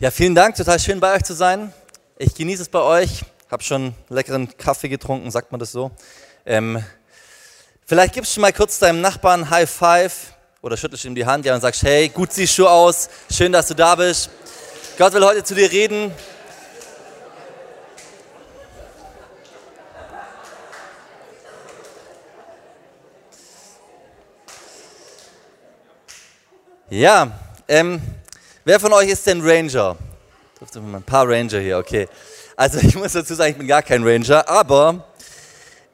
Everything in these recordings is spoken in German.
Ja, vielen Dank, total schön bei euch zu sein. Ich genieße es bei euch, habe schon leckeren Kaffee getrunken, sagt man das so. Ähm, vielleicht gibst du mal kurz deinem Nachbarn High Five oder schüttelst ihm die Hand ja, und sagst, hey, gut siehst du aus, schön, dass du da bist. Gott will heute zu dir reden. Ja, ähm, Wer von euch ist denn Ranger? Ein paar Ranger hier, okay. Also ich muss dazu sagen, ich bin gar kein Ranger, aber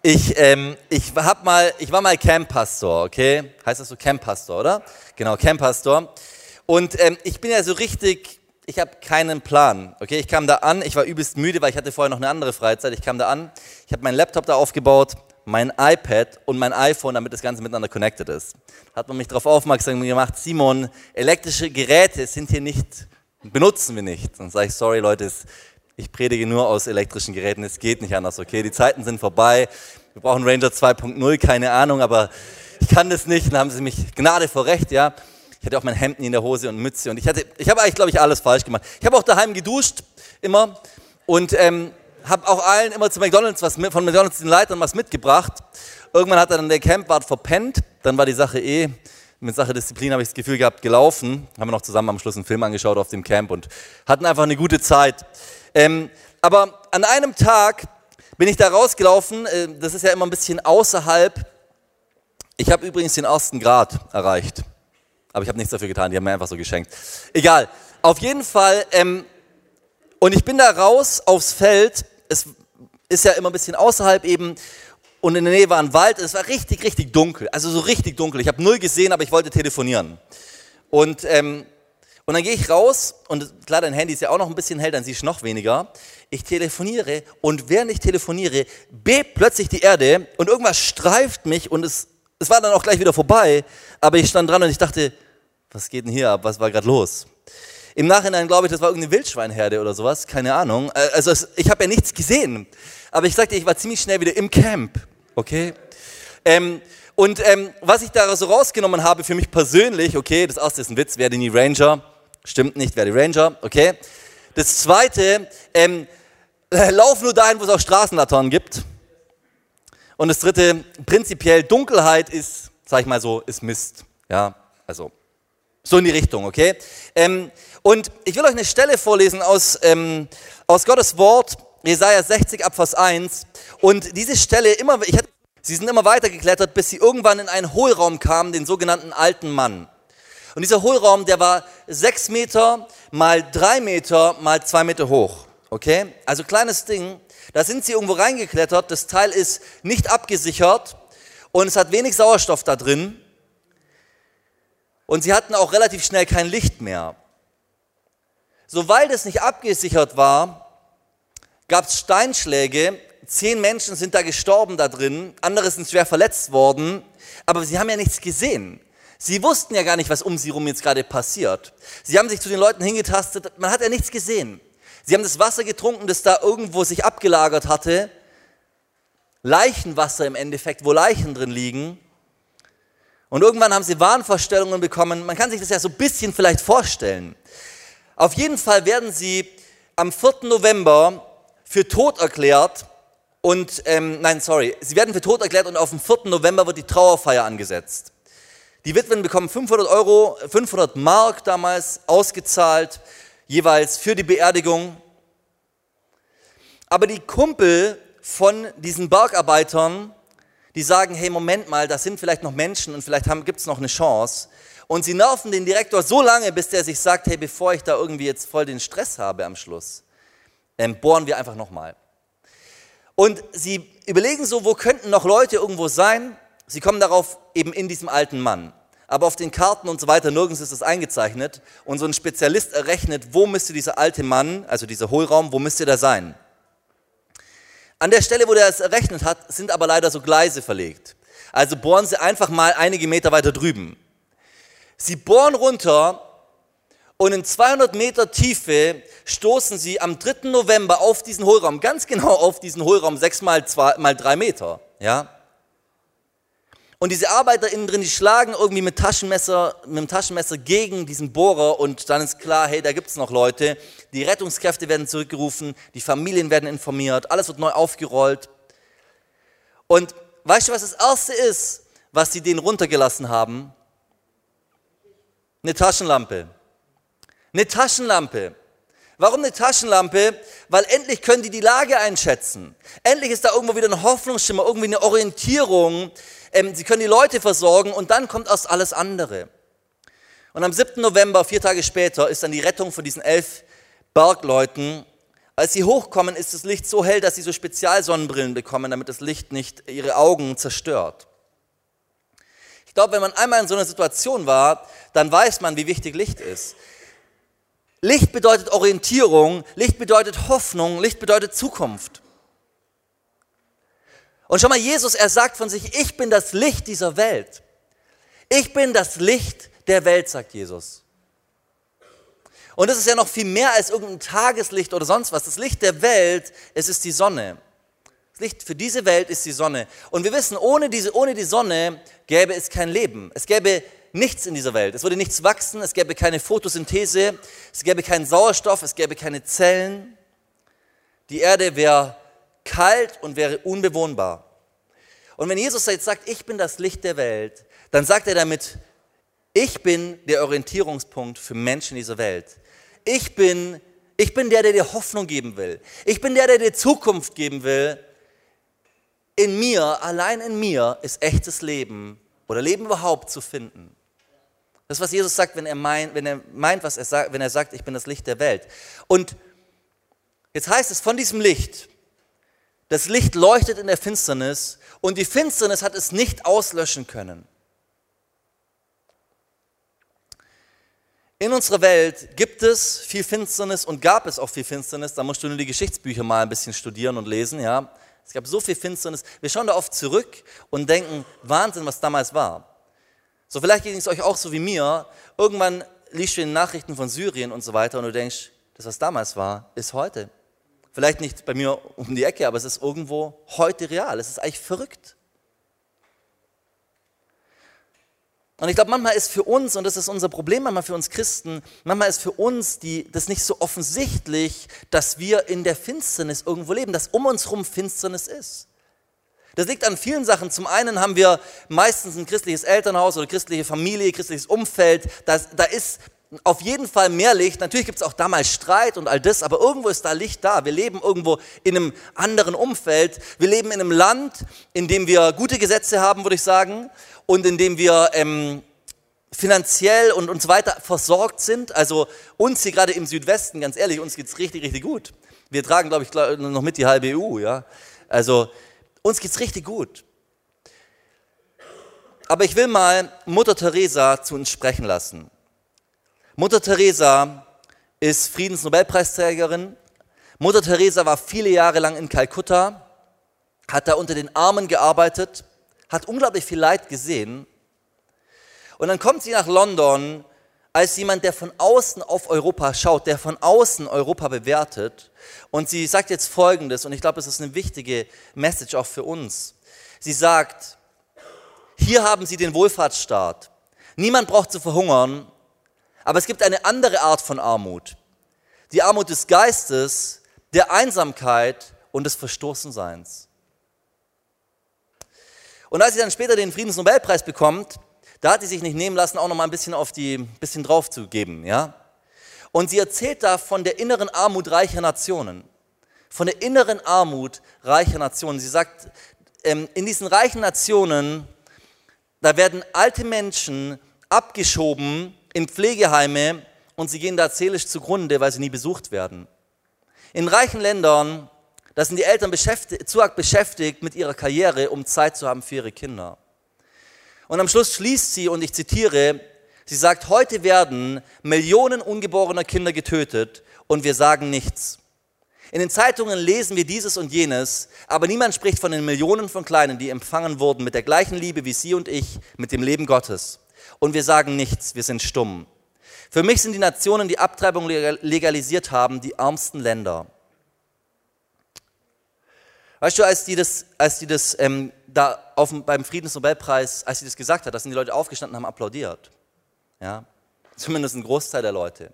ich, ähm, ich, hab mal, ich war mal Camppastor, okay? Heißt das so Camppastor, oder? Genau, Camppastor. Und ähm, ich bin ja so richtig, ich habe keinen Plan, okay? Ich kam da an, ich war übelst müde, weil ich hatte vorher noch eine andere Freizeit. Ich kam da an, ich habe meinen Laptop da aufgebaut, mein iPad und mein iPhone, damit das Ganze miteinander connected ist. Hat man mich darauf aufmerksam gemacht, Simon, elektrische Geräte sind hier nicht, benutzen wir nicht. Dann sage ich, sorry Leute, ich predige nur aus elektrischen Geräten, es geht nicht anders, okay? Die Zeiten sind vorbei, wir brauchen Ranger 2.0, keine Ahnung, aber ich kann das nicht. Dann haben sie mich Gnade vor Recht, ja. Ich hatte auch mein Hemd in der Hose und Mütze und ich hatte, ich habe eigentlich, glaube ich, alles falsch gemacht. Ich habe auch daheim geduscht, immer. Und ähm, habe auch allen immer zu McDonalds was mit, von McDonalds den Leitern was mitgebracht. Irgendwann hat dann der Campwart verpennt, dann war die Sache eh, mit Sache Disziplin habe ich das Gefühl gehabt, gelaufen. Haben wir noch zusammen am Schluss einen Film angeschaut auf dem Camp und hatten einfach eine gute Zeit. Ähm, aber an einem Tag bin ich da rausgelaufen, äh, das ist ja immer ein bisschen außerhalb. Ich habe übrigens den ersten Grad erreicht, aber ich habe nichts dafür getan, die haben mir einfach so geschenkt. Egal, auf jeden Fall, ähm, und ich bin da raus aufs Feld es ist ja immer ein bisschen außerhalb eben und in der Nähe war ein Wald. Es war richtig, richtig dunkel. Also so richtig dunkel. Ich habe null gesehen, aber ich wollte telefonieren. Und, ähm, und dann gehe ich raus und klar, dein Handy ist ja auch noch ein bisschen hell, dann siehst du noch weniger. Ich telefoniere und während ich telefoniere, bebt plötzlich die Erde und irgendwas streift mich und es, es war dann auch gleich wieder vorbei. Aber ich stand dran und ich dachte, was geht denn hier ab? Was war gerade los? Im Nachhinein glaube ich, das war irgendeine Wildschweinherde oder sowas, keine Ahnung. Äh, also ich habe ja nichts gesehen. Aber ich sagte, ich war ziemlich schnell wieder im Camp, okay? Ähm, und ähm, was ich da so rausgenommen habe für mich persönlich, okay, das erste ist ein Witz, werde nie Ranger. Stimmt nicht, werde Ranger, okay? Das zweite, ähm, lauf nur dahin, wo es auch Straßenlaternen gibt. Und das dritte, prinzipiell Dunkelheit ist, sag ich mal so, ist Mist. Ja, also so in die Richtung, okay? Ähm, und ich will euch eine Stelle vorlesen aus, ähm, aus Gottes Wort, Jesaja 60 Abvers 1. Und diese Stelle immer, ich hatte, sie sind immer weiter geklettert, bis sie irgendwann in einen Hohlraum kamen, den sogenannten alten Mann. Und dieser Hohlraum, der war sechs Meter mal drei Meter mal zwei Meter hoch. Okay? Also kleines Ding. Da sind sie irgendwo reingeklettert. Das Teil ist nicht abgesichert und es hat wenig Sauerstoff da drin. Und sie hatten auch relativ schnell kein Licht mehr. So, weil das nicht abgesichert war, gab es Steinschläge. Zehn Menschen sind da gestorben da drin, andere sind schwer verletzt worden, aber sie haben ja nichts gesehen. Sie wussten ja gar nicht, was um sie herum jetzt gerade passiert. Sie haben sich zu den Leuten hingetastet, man hat ja nichts gesehen. Sie haben das Wasser getrunken, das da irgendwo sich abgelagert hatte. Leichenwasser im Endeffekt, wo Leichen drin liegen. Und irgendwann haben sie Wahnvorstellungen bekommen. Man kann sich das ja so ein bisschen vielleicht vorstellen. Auf jeden Fall werden sie am 4. November für tot erklärt und, ähm, nein, sorry, sie werden für tot erklärt und auf dem 4. November wird die Trauerfeier angesetzt. Die Witwen bekommen 500 Euro, 500 Mark damals ausgezahlt, jeweils für die Beerdigung. Aber die Kumpel von diesen Bergarbeitern die sagen, hey, Moment mal, das sind vielleicht noch Menschen und vielleicht gibt es noch eine Chance. Und sie nerven den Direktor so lange, bis der sich sagt, hey, bevor ich da irgendwie jetzt voll den Stress habe am Schluss, ähm, bohren wir einfach nochmal. Und sie überlegen so, wo könnten noch Leute irgendwo sein? Sie kommen darauf eben in diesem alten Mann. Aber auf den Karten und so weiter, nirgends ist das eingezeichnet. Und so ein Spezialist errechnet, wo müsste dieser alte Mann, also dieser Hohlraum, wo müsste der sein? An der Stelle, wo der es errechnet hat, sind aber leider so Gleise verlegt. Also bohren sie einfach mal einige Meter weiter drüben. Sie bohren runter und in 200 Meter Tiefe stoßen sie am 3. November auf diesen Hohlraum, ganz genau auf diesen Hohlraum, 6 mal, 2, mal 3 Meter. Ja? Und diese Arbeiter innen drin, die schlagen irgendwie mit, Taschenmesser, mit dem Taschenmesser gegen diesen Bohrer und dann ist klar, hey, da gibt es noch Leute. Die Rettungskräfte werden zurückgerufen, die Familien werden informiert, alles wird neu aufgerollt. Und weißt du, was das Erste ist, was sie denen runtergelassen haben? Eine Taschenlampe. Eine Taschenlampe. Warum eine Taschenlampe? Weil endlich können die die Lage einschätzen. Endlich ist da irgendwo wieder ein Hoffnungsschimmer, irgendwie eine Orientierung. Ähm, sie können die Leute versorgen und dann kommt erst alles andere. Und am 7. November, vier Tage später, ist dann die Rettung von diesen elf Bergleuten. Als sie hochkommen, ist das Licht so hell, dass sie so Spezialsonnenbrillen bekommen, damit das Licht nicht ihre Augen zerstört. Ich glaube, wenn man einmal in so einer Situation war, dann weiß man, wie wichtig Licht ist. Licht bedeutet Orientierung, Licht bedeutet Hoffnung, Licht bedeutet Zukunft. Und schau mal, Jesus, er sagt von sich, ich bin das Licht dieser Welt. Ich bin das Licht der Welt, sagt Jesus. Und das ist ja noch viel mehr als irgendein Tageslicht oder sonst was. Das Licht der Welt, es ist die Sonne. Das Licht für diese Welt ist die Sonne. Und wir wissen, ohne, diese, ohne die Sonne gäbe es kein Leben. Es gäbe nichts in dieser Welt. Es würde nichts wachsen, es gäbe keine Photosynthese, es gäbe keinen Sauerstoff, es gäbe keine Zellen. Die Erde wäre kalt und wäre unbewohnbar. Und wenn Jesus jetzt sagt, ich bin das Licht der Welt, dann sagt er damit, ich bin der Orientierungspunkt für Menschen dieser Welt. Ich bin, ich bin der, der dir Hoffnung geben will. Ich bin der, der dir Zukunft geben will. In mir, allein in mir, ist echtes Leben oder Leben überhaupt zu finden. Das, was Jesus sagt, wenn er, mein, wenn er meint, was er sagt, wenn er sagt, ich bin das Licht der Welt. Und jetzt heißt es von diesem Licht, das Licht leuchtet in der Finsternis und die Finsternis hat es nicht auslöschen können. In unserer Welt gibt es viel Finsternis und gab es auch viel Finsternis. Da musst du nur die Geschichtsbücher mal ein bisschen studieren und lesen. Ja, es gab so viel Finsternis. Wir schauen da oft zurück und denken, Wahnsinn, was damals war. So vielleicht geht es euch auch so wie mir. Irgendwann liest du in den Nachrichten von Syrien und so weiter und du denkst, das was damals war, ist heute. Vielleicht nicht bei mir um die Ecke, aber es ist irgendwo heute real. Es ist eigentlich verrückt. Und ich glaube, manchmal ist für uns, und das ist unser Problem manchmal für uns Christen, manchmal ist für uns die, das nicht so offensichtlich, dass wir in der Finsternis irgendwo leben, dass um uns herum Finsternis ist. Das liegt an vielen Sachen. Zum einen haben wir meistens ein christliches Elternhaus oder christliche Familie, christliches Umfeld. Das, da ist auf jeden Fall mehr Licht. Natürlich gibt es auch damals Streit und all das, aber irgendwo ist da Licht da. Wir leben irgendwo in einem anderen Umfeld. Wir leben in einem Land, in dem wir gute Gesetze haben, würde ich sagen, und in dem wir ähm, finanziell und, und so weiter versorgt sind. Also uns hier gerade im Südwesten, ganz ehrlich, uns geht es richtig, richtig gut. Wir tragen, glaube ich, noch mit die halbe EU. Ja? Also uns geht es richtig gut. Aber ich will mal Mutter Teresa zu uns sprechen lassen. Mutter Teresa ist Friedensnobelpreisträgerin. Mutter Teresa war viele Jahre lang in Kalkutta, hat da unter den Armen gearbeitet, hat unglaublich viel Leid gesehen. Und dann kommt sie nach London als jemand, der von außen auf Europa schaut, der von außen Europa bewertet. Und sie sagt jetzt Folgendes, und ich glaube, es ist eine wichtige Message auch für uns. Sie sagt, hier haben Sie den Wohlfahrtsstaat. Niemand braucht zu verhungern, aber es gibt eine andere Art von Armut. Die Armut des Geistes, der Einsamkeit und des Verstoßenseins. Und als sie dann später den Friedensnobelpreis bekommt, da hat sie sich nicht nehmen lassen, auch noch mal ein bisschen auf die, bisschen drauf zu geben, ja. Und sie erzählt da von der inneren Armut reicher Nationen. Von der inneren Armut reicher Nationen. Sie sagt, ähm, in diesen reichen Nationen, da werden alte Menschen abgeschoben in Pflegeheime und sie gehen da seelisch zugrunde, weil sie nie besucht werden. In reichen Ländern, da sind die Eltern beschäftigt, zu beschäftigt mit ihrer Karriere, um Zeit zu haben für ihre Kinder. Und am Schluss schließt sie, und ich zitiere, sie sagt, heute werden Millionen ungeborener Kinder getötet und wir sagen nichts. In den Zeitungen lesen wir dieses und jenes, aber niemand spricht von den Millionen von Kleinen, die empfangen wurden mit der gleichen Liebe wie Sie und ich, mit dem Leben Gottes und wir sagen nichts, wir sind stumm. Für mich sind die Nationen, die Abtreibung legalisiert haben, die ärmsten Länder. Weißt du, als die das, als die das ähm, da auf, beim Friedensnobelpreis, als sie das gesagt hat, da sind die Leute aufgestanden und haben applaudiert. Ja, zumindest ein Großteil der Leute.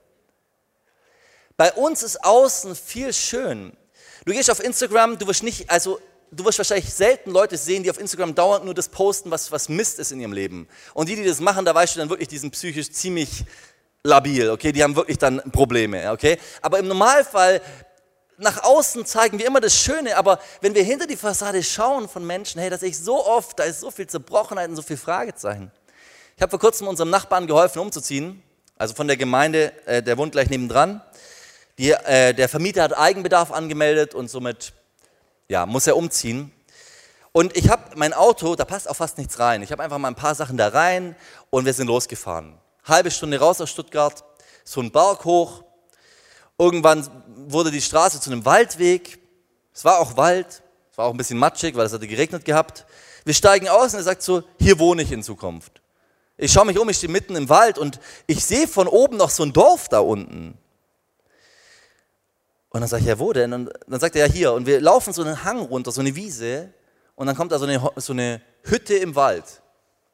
Bei uns ist außen viel schön. Du gehst auf Instagram, du wirst nicht, also du wirst wahrscheinlich selten Leute sehen, die auf Instagram dauernd nur das posten, was, was Mist ist in ihrem Leben. Und die, die das machen, da weißt du dann wirklich, die sind psychisch ziemlich labil, okay? Die haben wirklich dann Probleme, okay? Aber im Normalfall, nach außen zeigen wir immer das Schöne, aber wenn wir hinter die Fassade schauen von Menschen, hey, da sehe ich so oft, da ist so viel Zerbrochenheit und so viel Fragezeichen. Ich habe vor kurzem unserem Nachbarn geholfen, umzuziehen, also von der Gemeinde, äh, der wohnt gleich nebendran. Die, äh, der Vermieter hat Eigenbedarf angemeldet und somit ja, muss er umziehen. Und ich habe mein Auto, da passt auch fast nichts rein. Ich habe einfach mal ein paar Sachen da rein und wir sind losgefahren. Halbe Stunde raus aus Stuttgart, so ein Berg hoch. Irgendwann wurde die Straße zu einem Waldweg. Es war auch Wald, es war auch ein bisschen matschig, weil es hatte geregnet gehabt. Wir steigen aus und er sagt so, hier wohne ich in Zukunft. Ich schaue mich um, ich stehe mitten im Wald und ich sehe von oben noch so ein Dorf da unten. Und dann sage ich, ja, wo denn? Und dann sagt er, ja, hier. Und wir laufen so einen Hang runter, so eine Wiese. Und dann kommt da so eine, so eine Hütte im Wald.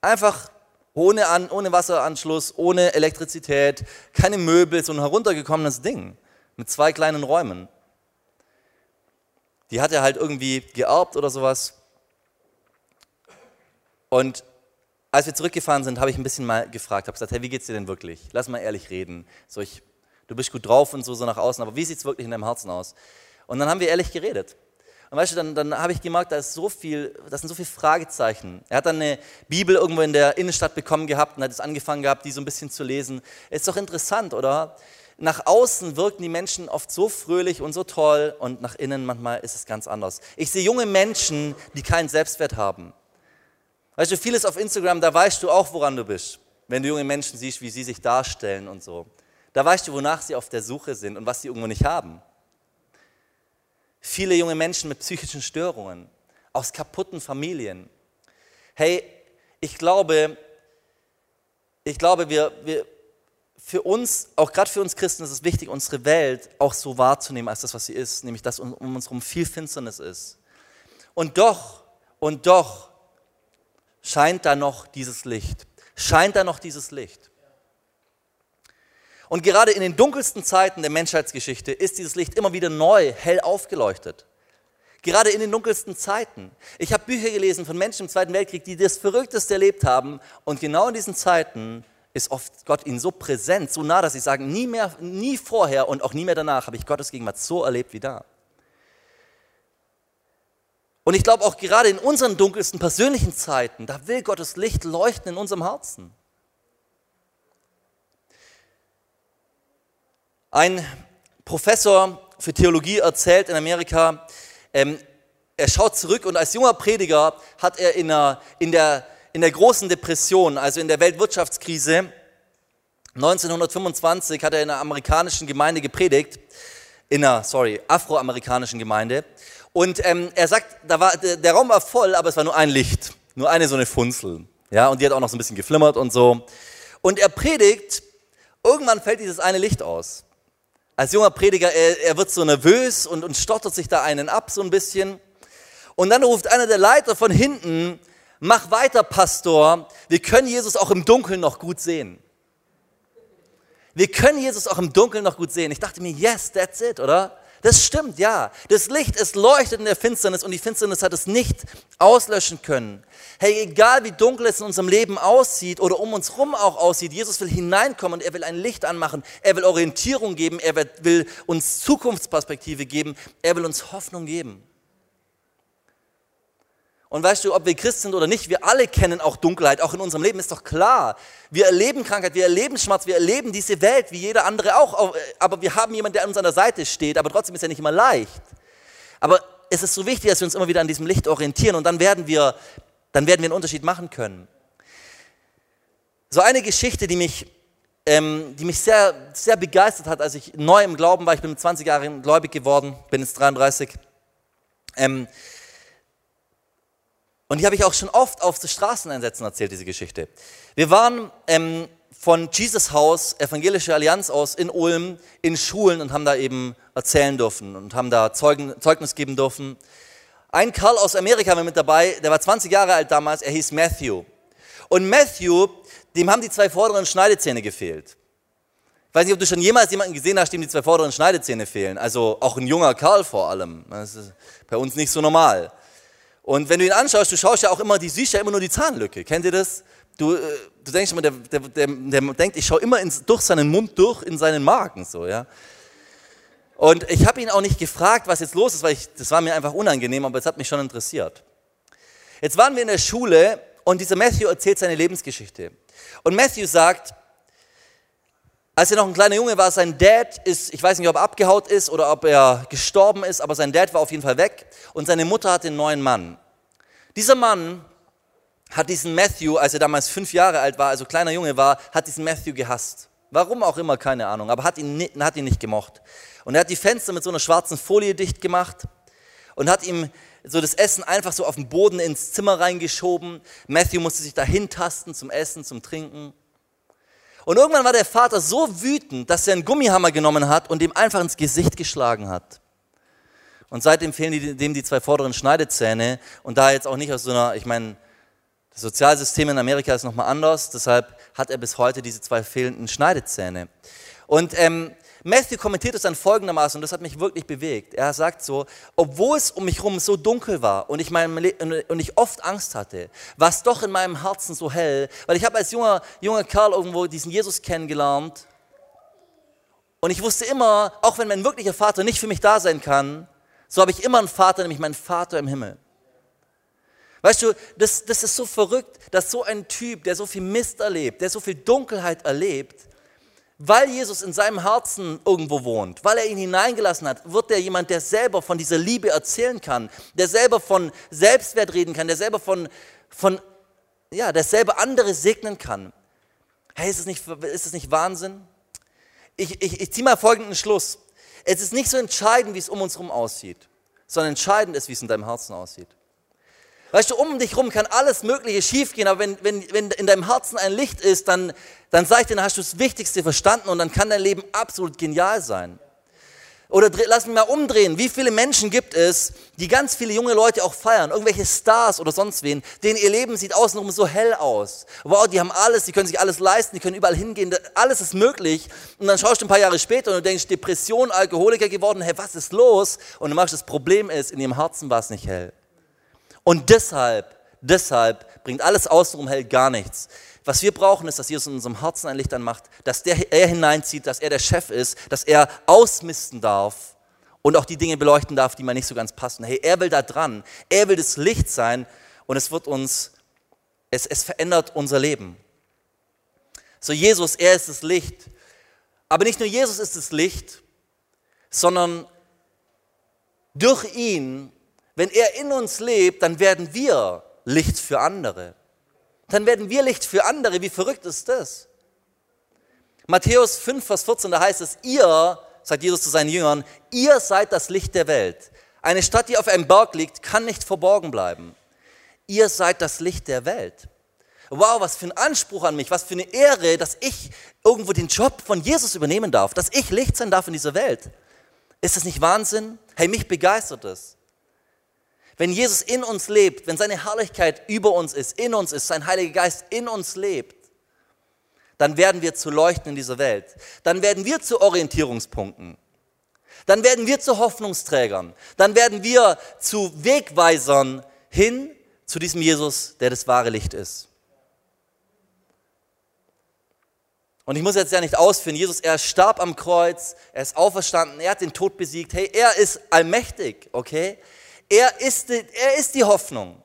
Einfach ohne, An, ohne Wasseranschluss, ohne Elektrizität, keine Möbel, so ein heruntergekommenes Ding mit zwei kleinen Räumen. Die hat er halt irgendwie geerbt oder sowas. Und als wir zurückgefahren sind, habe ich ein bisschen mal gefragt, habe gesagt, hey, wie geht's dir denn wirklich? Lass mal ehrlich reden. So, ich du bist gut drauf und so, so nach außen, aber wie sieht es wirklich in deinem Herzen aus? Und dann haben wir ehrlich geredet. Und weißt du, dann, dann habe ich gemerkt, da ist so viel, das sind so viele Fragezeichen. Er hat dann eine Bibel irgendwo in der Innenstadt bekommen gehabt und hat es angefangen gehabt, die so ein bisschen zu lesen. Ist doch interessant, oder? Nach außen wirken die Menschen oft so fröhlich und so toll und nach innen manchmal ist es ganz anders. Ich sehe junge Menschen, die keinen Selbstwert haben. Weißt du, vieles auf Instagram, da weißt du auch, woran du bist. Wenn du junge Menschen siehst, wie sie sich darstellen und so. Da weißt du, wonach sie auf der Suche sind und was sie irgendwo nicht haben. Viele junge Menschen mit psychischen Störungen, aus kaputten Familien. Hey, ich glaube, ich glaube, wir, wir, für uns, auch gerade für uns Christen, ist es wichtig, unsere Welt auch so wahrzunehmen als das, was sie ist, nämlich dass um, uns herum viel Finsternis ist. Und doch, und doch scheint da noch dieses Licht. Scheint da noch dieses Licht. Und gerade in den dunkelsten Zeiten der Menschheitsgeschichte ist dieses Licht immer wieder neu, hell aufgeleuchtet. Gerade in den dunkelsten Zeiten. Ich habe Bücher gelesen von Menschen im Zweiten Weltkrieg, die das Verrückteste erlebt haben. Und genau in diesen Zeiten ist oft Gott ihnen so präsent, so nah, dass sie sagen, nie mehr, nie vorher und auch nie mehr danach habe ich Gottes Gegenwart so erlebt wie da. Und ich glaube auch gerade in unseren dunkelsten persönlichen Zeiten, da will Gottes Licht leuchten in unserem Herzen. Ein Professor für Theologie erzählt in Amerika, ähm, er schaut zurück und als junger Prediger hat er in der, in, der, in der großen Depression, also in der Weltwirtschaftskrise, 1925 hat er in einer amerikanischen Gemeinde gepredigt, in einer, sorry, afroamerikanischen Gemeinde. Und ähm, er sagt, da war, der, Raum war voll, aber es war nur ein Licht, nur eine so eine Funzel. Ja, und die hat auch noch so ein bisschen geflimmert und so. Und er predigt, irgendwann fällt dieses eine Licht aus als junger Prediger, er, er wird so nervös und, und stottert sich da einen ab so ein bisschen. Und dann ruft einer der Leiter von hinten, mach weiter, Pastor, wir können Jesus auch im Dunkeln noch gut sehen. Wir können Jesus auch im Dunkeln noch gut sehen. Ich dachte mir, yes, that's it, oder? Das stimmt, ja. Das Licht, es leuchtet in der Finsternis und die Finsternis hat es nicht auslöschen können. Hey, egal wie dunkel es in unserem Leben aussieht oder um uns herum auch aussieht, Jesus will hineinkommen und er will ein Licht anmachen. Er will Orientierung geben, er will uns Zukunftsperspektive geben, er will uns Hoffnung geben. Und weißt du, ob wir Christ sind oder nicht, wir alle kennen auch Dunkelheit, auch in unserem Leben, ist doch klar. Wir erleben Krankheit, wir erleben Schmerz, wir erleben diese Welt, wie jeder andere auch. Aber wir haben jemanden, der an unserer Seite steht, aber trotzdem ist er nicht immer leicht. Aber es ist so wichtig, dass wir uns immer wieder an diesem Licht orientieren und dann werden wir, dann werden wir einen Unterschied machen können. So eine Geschichte, die mich, ähm, die mich sehr, sehr begeistert hat, als ich neu im Glauben war, ich bin mit 20 Jahren gläubig geworden, bin jetzt 33. Ähm, und die habe ich auch schon oft auf den Straßeneinsätzen erzählt, diese Geschichte. Wir waren ähm, von Jesus Haus, Evangelische Allianz aus, in Ulm, in Schulen und haben da eben erzählen dürfen und haben da Zeugen, Zeugnis geben dürfen. Ein Karl aus Amerika war mit dabei, der war 20 Jahre alt damals, er hieß Matthew. Und Matthew, dem haben die zwei vorderen Schneidezähne gefehlt. Ich weiß nicht, ob du schon jemals jemanden gesehen hast, dem die zwei vorderen Schneidezähne fehlen. Also auch ein junger Karl vor allem. Das ist bei uns nicht so normal. Und wenn du ihn anschaust, du schaust ja auch immer, die siehst ja immer nur die Zahnlücke. Kennt ihr das? Du, äh, du denkst immer, der, der, der, der denkt, ich schaue immer ins, durch seinen Mund durch in seinen Magen. So, ja? Und ich habe ihn auch nicht gefragt, was jetzt los ist, weil ich, das war mir einfach unangenehm, aber es hat mich schon interessiert. Jetzt waren wir in der Schule und dieser Matthew erzählt seine Lebensgeschichte. Und Matthew sagt, als er noch ein kleiner Junge war, sein Dad ist, ich weiß nicht, ob er abgehaut ist oder ob er gestorben ist, aber sein Dad war auf jeden Fall weg und seine Mutter hatte einen neuen Mann. Dieser Mann hat diesen Matthew, als er damals fünf Jahre alt war, also kleiner Junge war, hat diesen Matthew gehasst. Warum auch immer, keine Ahnung, aber hat ihn, hat ihn nicht gemocht. Und er hat die Fenster mit so einer schwarzen Folie dicht gemacht und hat ihm so das Essen einfach so auf den Boden ins Zimmer reingeschoben. Matthew musste sich dahin tasten zum Essen, zum Trinken. Und irgendwann war der Vater so wütend, dass er einen Gummihammer genommen hat und ihm einfach ins Gesicht geschlagen hat. Und seitdem fehlen dem die zwei vorderen Schneidezähne. Und da jetzt auch nicht aus so einer, ich meine, das Sozialsystem in Amerika ist nochmal anders, deshalb hat er bis heute diese zwei fehlenden Schneidezähne. Und ähm, Matthew kommentiert es dann folgendermaßen, und das hat mich wirklich bewegt. Er sagt so, obwohl es um mich herum so dunkel war und ich, mein, und ich oft Angst hatte, war es doch in meinem Herzen so hell, weil ich habe als junger, junger Kerl irgendwo diesen Jesus kennengelernt und ich wusste immer, auch wenn mein wirklicher Vater nicht für mich da sein kann, so habe ich immer einen Vater, nämlich meinen Vater im Himmel. Weißt du, das, das ist so verrückt, dass so ein Typ, der so viel Mist erlebt, der so viel Dunkelheit erlebt, weil Jesus in seinem Herzen irgendwo wohnt, weil er ihn hineingelassen hat, wird er jemand, der selber von dieser Liebe erzählen kann, der selber von Selbstwert reden kann, der selber von, von ja, der selber andere segnen kann. Hey, ist es nicht, ist es nicht Wahnsinn? Ich, ich, ich ziehe mal folgenden Schluss. Es ist nicht so entscheidend, wie es um uns herum aussieht, sondern entscheidend ist, wie es in deinem Herzen aussieht. Weißt du, um dich herum kann alles Mögliche schiefgehen, aber wenn, wenn, wenn in deinem Herzen ein Licht ist, dann, dann sag ich dir, dann hast du das Wichtigste verstanden und dann kann dein Leben absolut genial sein. Oder lass mich mal umdrehen. Wie viele Menschen gibt es, die ganz viele junge Leute auch feiern? Irgendwelche Stars oder sonst wen, denen ihr Leben sieht außenrum so hell aus. Wow, die haben alles, die können sich alles leisten, die können überall hingehen, alles ist möglich. Und dann schaust du ein paar Jahre später und du denkst, Depression, Alkoholiker geworden, hey, was ist los? Und du machst, das Problem ist, in ihrem Herzen war es nicht hell. Und deshalb, deshalb bringt alles außenrum hell gar nichts. Was wir brauchen, ist, dass Jesus in unserem Herzen ein Licht anmacht, dass der, er hineinzieht, dass er der Chef ist, dass er ausmisten darf und auch die Dinge beleuchten darf, die mal nicht so ganz passen. Hey, er will da dran. Er will das Licht sein und es wird uns, es, es verändert unser Leben. So, Jesus, er ist das Licht. Aber nicht nur Jesus ist das Licht, sondern durch ihn wenn er in uns lebt, dann werden wir Licht für andere. Dann werden wir Licht für andere. Wie verrückt ist das? Matthäus 5, Vers 14, da heißt es, ihr, sagt Jesus zu seinen Jüngern, ihr seid das Licht der Welt. Eine Stadt, die auf einem Berg liegt, kann nicht verborgen bleiben. Ihr seid das Licht der Welt. Wow, was für ein Anspruch an mich, was für eine Ehre, dass ich irgendwo den Job von Jesus übernehmen darf, dass ich Licht sein darf in dieser Welt. Ist das nicht Wahnsinn? Hey, mich begeistert das. Wenn Jesus in uns lebt, wenn seine Herrlichkeit über uns ist, in uns ist, sein Heiliger Geist in uns lebt, dann werden wir zu Leuchten in dieser Welt. Dann werden wir zu Orientierungspunkten. Dann werden wir zu Hoffnungsträgern. Dann werden wir zu Wegweisern hin zu diesem Jesus, der das wahre Licht ist. Und ich muss jetzt ja nicht ausführen, Jesus, er starb am Kreuz, er ist auferstanden, er hat den Tod besiegt. Hey, er ist allmächtig, okay? Er ist die, er ist die Hoffnung.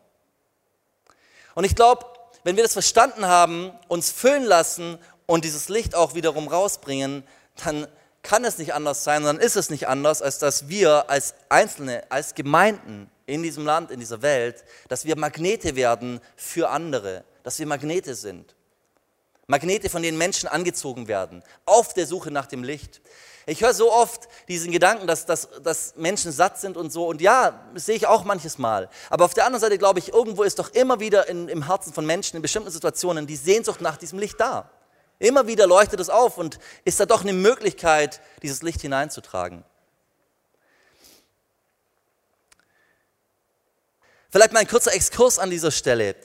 Und ich glaube, wenn wir das verstanden haben, uns füllen lassen und dieses Licht auch wiederum rausbringen, dann kann es nicht anders sein, dann ist es nicht anders, als dass wir als Einzelne, als Gemeinden in diesem Land, in dieser Welt, dass wir Magnete werden für andere, dass wir Magnete sind. Magnete, von denen Menschen angezogen werden, auf der Suche nach dem Licht. Ich höre so oft diesen Gedanken, dass, dass, dass Menschen satt sind und so. Und ja, das sehe ich auch manches Mal. Aber auf der anderen Seite glaube ich, irgendwo ist doch immer wieder in, im Herzen von Menschen in bestimmten Situationen die Sehnsucht nach diesem Licht da. Immer wieder leuchtet es auf und ist da doch eine Möglichkeit, dieses Licht hineinzutragen. Vielleicht mal ein kurzer Exkurs an dieser Stelle.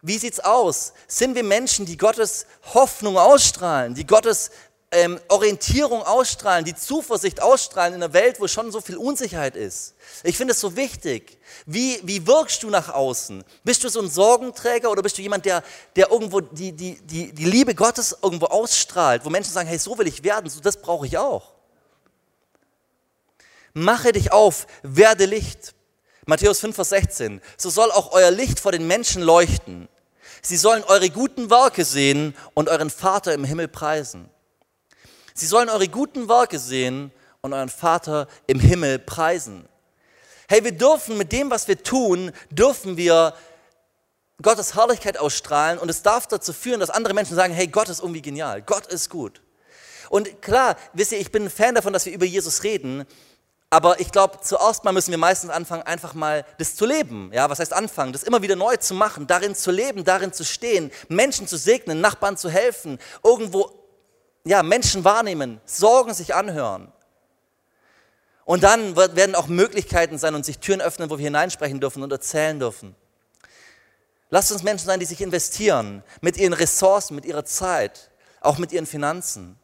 Wie sieht's aus? Sind wir Menschen, die Gottes Hoffnung ausstrahlen, die Gottes ähm, Orientierung ausstrahlen, die Zuversicht ausstrahlen in einer Welt, wo schon so viel Unsicherheit ist? Ich finde es so wichtig. Wie, wie wirkst du nach außen? Bist du so ein Sorgenträger oder bist du jemand, der, der irgendwo die, die, die, die Liebe Gottes irgendwo ausstrahlt, wo Menschen sagen, hey, so will ich werden, so das brauche ich auch. Mache dich auf, werde Licht. Matthäus 5, Vers 16. So soll auch euer Licht vor den Menschen leuchten. Sie sollen eure guten Werke sehen und euren Vater im Himmel preisen. Sie sollen eure guten Werke sehen und euren Vater im Himmel preisen. Hey, wir dürfen mit dem, was wir tun, dürfen wir Gottes Herrlichkeit ausstrahlen und es darf dazu führen, dass andere Menschen sagen, hey, Gott ist irgendwie genial, Gott ist gut. Und klar, wisst ihr, ich bin ein Fan davon, dass wir über Jesus reden, aber ich glaube, zuerst mal müssen wir meistens anfangen, einfach mal das zu leben. Ja, was heißt anfangen? Das immer wieder neu zu machen, darin zu leben, darin zu stehen, Menschen zu segnen, Nachbarn zu helfen, irgendwo, ja, Menschen wahrnehmen, Sorgen sich anhören. Und dann werden auch Möglichkeiten sein und sich Türen öffnen, wo wir hineinsprechen dürfen und erzählen dürfen. Lasst uns Menschen sein, die sich investieren mit ihren Ressourcen, mit ihrer Zeit, auch mit ihren Finanzen.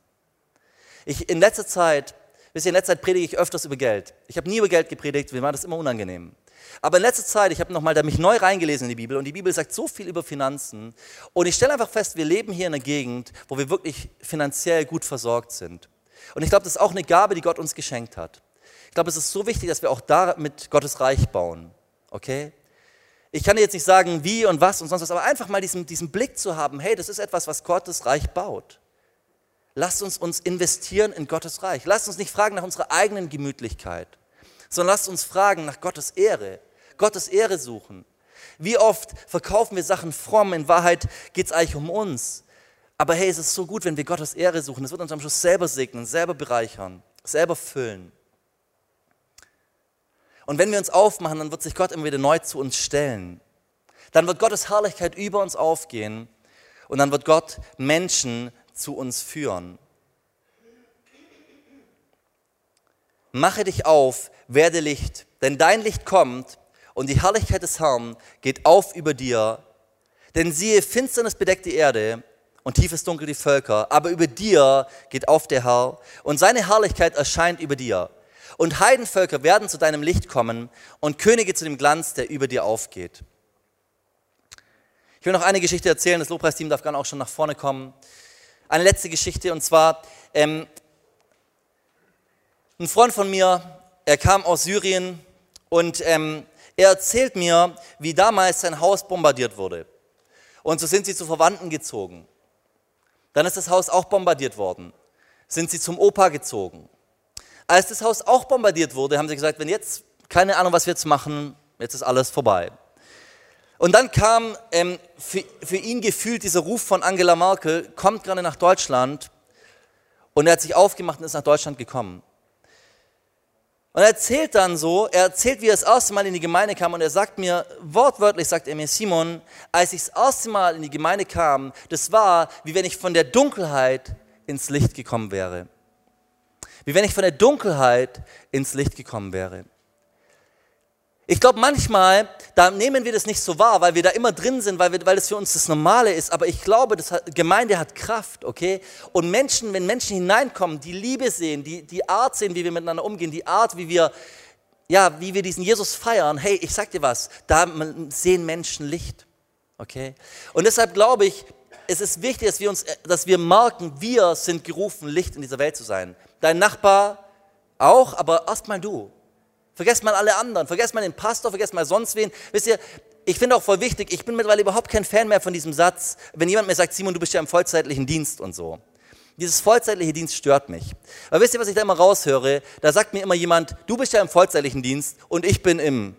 Ich, in letzter Zeit Wisst ihr, in letzter Zeit predige ich öfters über Geld. Ich habe nie über Geld gepredigt, mir war das immer unangenehm. Aber in letzter Zeit, ich habe nochmal mich neu reingelesen in die Bibel und die Bibel sagt so viel über Finanzen. Und ich stelle einfach fest, wir leben hier in einer Gegend, wo wir wirklich finanziell gut versorgt sind. Und ich glaube, das ist auch eine Gabe, die Gott uns geschenkt hat. Ich glaube, es ist so wichtig, dass wir auch damit Gottes Reich bauen. Okay? Ich kann dir jetzt nicht sagen, wie und was und sonst was, aber einfach mal diesen, diesen Blick zu haben, hey, das ist etwas, was Gottes Reich baut. Lasst uns uns investieren in Gottes Reich. Lasst uns nicht fragen nach unserer eigenen Gemütlichkeit, sondern lasst uns fragen nach Gottes Ehre. Gottes Ehre suchen. Wie oft verkaufen wir Sachen fromm, in Wahrheit geht es eigentlich um uns. Aber hey, es ist so gut, wenn wir Gottes Ehre suchen. Es wird uns am Schluss selber segnen, selber bereichern, selber füllen. Und wenn wir uns aufmachen, dann wird sich Gott immer wieder neu zu uns stellen. Dann wird Gottes Herrlichkeit über uns aufgehen und dann wird Gott Menschen zu uns führen. Mache dich auf, werde Licht, denn dein Licht kommt und die Herrlichkeit des Herrn geht auf über dir. Denn siehe, Finsternis bedeckt die Erde und tiefes Dunkel die Völker, aber über dir geht auf der Herr und seine Herrlichkeit erscheint über dir. Und Heidenvölker werden zu deinem Licht kommen und Könige zu dem Glanz, der über dir aufgeht. Ich will noch eine Geschichte erzählen, das Lobpreisteam darf gerne auch schon nach vorne kommen eine letzte Geschichte und zwar ähm, ein Freund von mir, er kam aus Syrien und ähm, er erzählt mir, wie damals sein Haus bombardiert wurde. Und so sind sie zu Verwandten gezogen. Dann ist das Haus auch bombardiert worden. Sind sie zum Opa gezogen. Als das Haus auch bombardiert wurde, haben sie gesagt, wenn jetzt, keine Ahnung, was wir jetzt machen, jetzt ist alles vorbei. Und dann kam ähm, für, für ihn gefühlt dieser Ruf von Angela Merkel, kommt gerade nach Deutschland. Und er hat sich aufgemacht und ist nach Deutschland gekommen. Und er erzählt dann so, er erzählt, wie er das erste Mal in die Gemeinde kam und er sagt mir, wortwörtlich sagt er mir, Simon, als ich das erste Mal in die Gemeinde kam, das war, wie wenn ich von der Dunkelheit ins Licht gekommen wäre. Wie wenn ich von der Dunkelheit ins Licht gekommen wäre. Ich glaube, manchmal, da nehmen wir das nicht so wahr, weil wir da immer drin sind, weil, wir, weil das für uns das Normale ist. Aber ich glaube, das hat, Gemeinde hat Kraft, okay? Und Menschen, wenn Menschen hineinkommen, die Liebe sehen, die, die Art sehen, wie wir miteinander umgehen, die Art, wie wir, ja, wie wir diesen Jesus feiern, hey, ich sag dir was, da sehen Menschen Licht, okay? Und deshalb glaube ich, es ist wichtig, dass wir uns, dass wir merken, wir sind gerufen, Licht in dieser Welt zu sein. Dein Nachbar auch, aber erstmal du. Vergesst mal alle anderen, vergesst mal den Pastor, vergesst mal sonst wen. Wisst ihr, ich finde auch voll wichtig, ich bin mittlerweile überhaupt kein Fan mehr von diesem Satz, wenn jemand mir sagt, Simon, du bist ja im vollzeitlichen Dienst und so. Dieses vollzeitliche Dienst stört mich. Aber wisst ihr, was ich da immer raushöre? Da sagt mir immer jemand, du bist ja im vollzeitlichen Dienst und ich bin im,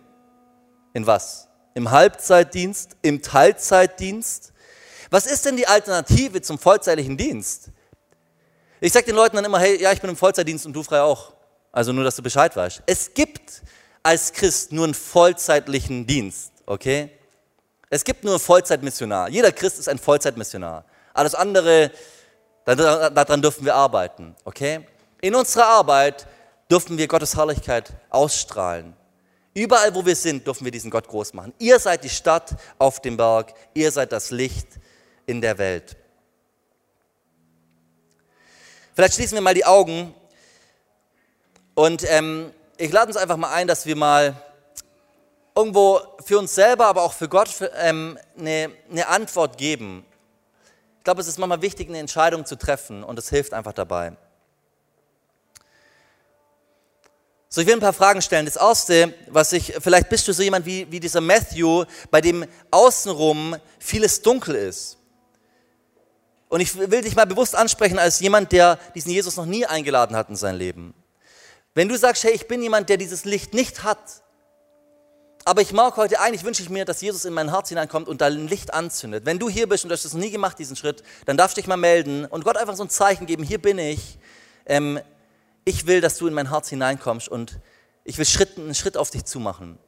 in was? Im Halbzeitdienst? Im Teilzeitdienst? Was ist denn die Alternative zum vollzeitlichen Dienst? Ich sage den Leuten dann immer, hey, ja, ich bin im Vollzeitdienst und du frei auch. Also nur, dass du Bescheid weißt. Es gibt als Christ nur einen vollzeitlichen Dienst, okay? Es gibt nur einen Vollzeitmissionar. Jeder Christ ist ein Vollzeitmissionar. Alles andere, daran dürfen wir arbeiten, okay? In unserer Arbeit dürfen wir Gottes Herrlichkeit ausstrahlen. Überall, wo wir sind, dürfen wir diesen Gott groß machen. Ihr seid die Stadt auf dem Berg, ihr seid das Licht in der Welt. Vielleicht schließen wir mal die Augen und ähm, ich lade uns einfach mal ein, dass wir mal irgendwo für uns selber, aber auch für Gott für, ähm, eine, eine Antwort geben. Ich glaube, es ist manchmal wichtig, eine Entscheidung zu treffen und es hilft einfach dabei. So, ich will ein paar Fragen stellen. Das erste, was ich, vielleicht bist du so jemand wie, wie dieser Matthew, bei dem außenrum vieles dunkel ist. Und ich will dich mal bewusst ansprechen als jemand, der diesen Jesus noch nie eingeladen hat in sein Leben. Wenn du sagst, hey, ich bin jemand, der dieses Licht nicht hat, aber ich mag heute eigentlich, wünsche ich mir, dass Jesus in mein Herz hineinkommt und da ein Licht anzündet. Wenn du hier bist und du hast das nie gemacht, diesen Schritt, dann darfst du dich mal melden und Gott einfach so ein Zeichen geben, hier bin ich. Ähm, ich will, dass du in mein Herz hineinkommst und ich will Schritt, einen Schritt auf dich zumachen.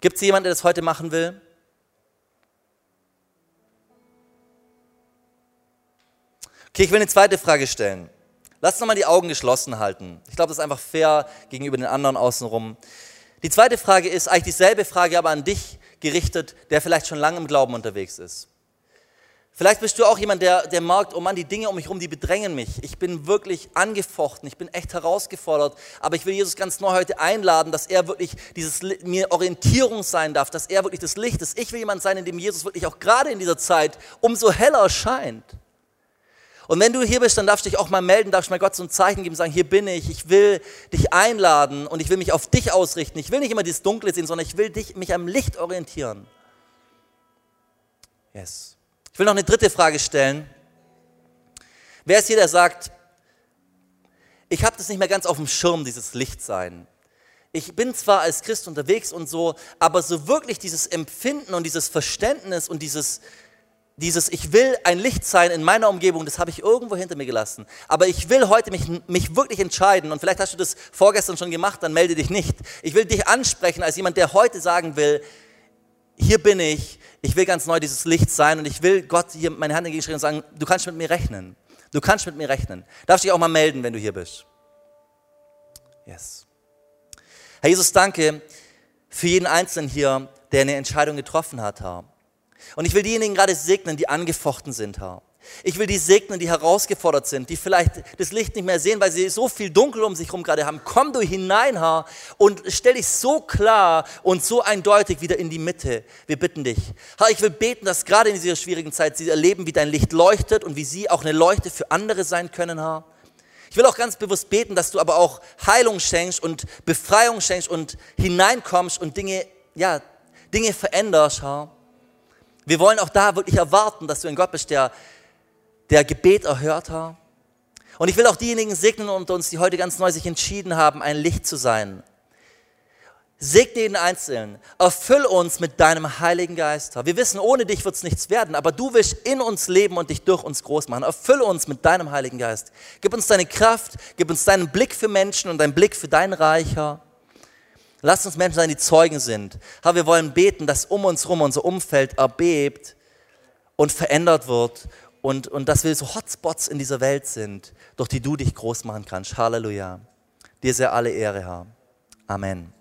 Gibt es jemanden, der das heute machen will? Okay, ich will eine zweite Frage stellen. Lass nochmal die Augen geschlossen halten. Ich glaube, das ist einfach fair gegenüber den anderen außenrum. Die zweite Frage ist eigentlich dieselbe Frage, aber an dich gerichtet, der vielleicht schon lange im Glauben unterwegs ist. Vielleicht bist du auch jemand, der, der merkt, oh Mann, die Dinge um mich herum, die bedrängen mich. Ich bin wirklich angefochten, ich bin echt herausgefordert. Aber ich will Jesus ganz neu heute einladen, dass er wirklich dieses, mir Orientierung sein darf, dass er wirklich das Licht ist. Ich will jemand sein, in dem Jesus wirklich auch gerade in dieser Zeit umso heller scheint. Und wenn du hier bist, dann darfst du dich auch mal melden, darfst mal Gott so ein Zeichen geben, sagen, hier bin ich, ich will dich einladen und ich will mich auf dich ausrichten. Ich will nicht immer dieses Dunkle sehen, sondern ich will dich, mich am Licht orientieren. Yes. Ich will noch eine dritte Frage stellen. Wer ist hier, der sagt, ich habe das nicht mehr ganz auf dem Schirm, dieses Lichtsein. Ich bin zwar als Christ unterwegs und so, aber so wirklich dieses Empfinden und dieses Verständnis und dieses, dieses Ich will ein Licht sein in meiner Umgebung, das habe ich irgendwo hinter mir gelassen. Aber ich will heute mich, mich wirklich entscheiden und vielleicht hast du das vorgestern schon gemacht, dann melde dich nicht. Ich will dich ansprechen als jemand, der heute sagen will, hier bin ich, ich will ganz neu dieses Licht sein und ich will Gott hier meine Hand entgegenstrecken und sagen, du kannst mit mir rechnen. Du kannst mit mir rechnen. Darfst dich auch mal melden, wenn du hier bist. Yes. Herr Jesus, danke für jeden Einzelnen hier, der eine Entscheidung getroffen hat, Herr. Und ich will diejenigen gerade segnen, die angefochten sind, Herr. Ich will die segnen, die herausgefordert sind, die vielleicht das Licht nicht mehr sehen, weil sie so viel Dunkel um sich herum gerade haben. Komm du hinein, Herr, und stell dich so klar und so eindeutig wieder in die Mitte. Wir bitten dich. Herr, ich will beten, dass gerade in dieser schwierigen Zeit sie erleben, wie dein Licht leuchtet und wie sie auch eine Leuchte für andere sein können, Herr. Ich will auch ganz bewusst beten, dass du aber auch Heilung schenkst und Befreiung schenkst und hineinkommst und Dinge, ja, Dinge veränderst, Herr. Wir wollen auch da wirklich erwarten, dass du ein Gott bist, der, der Gebet erhört hat. Und ich will auch diejenigen segnen unter uns, die heute ganz neu sich entschieden haben, ein Licht zu sein. Segne jeden Einzelnen. Erfüll uns mit deinem Heiligen Geist. Wir wissen, ohne dich wird es nichts werden, aber du willst in uns leben und dich durch uns groß machen. Erfüll uns mit deinem Heiligen Geist. Gib uns deine Kraft, gib uns deinen Blick für Menschen und deinen Blick für dein Reich, Herr. Lass uns Menschen sein, die Zeugen sind. Herr, wir wollen beten, dass um uns herum unser Umfeld erbebt und verändert wird und, und dass wir so Hotspots in dieser Welt sind, durch die du dich groß machen kannst. Halleluja. Dir sei alle Ehre, Herr. Amen.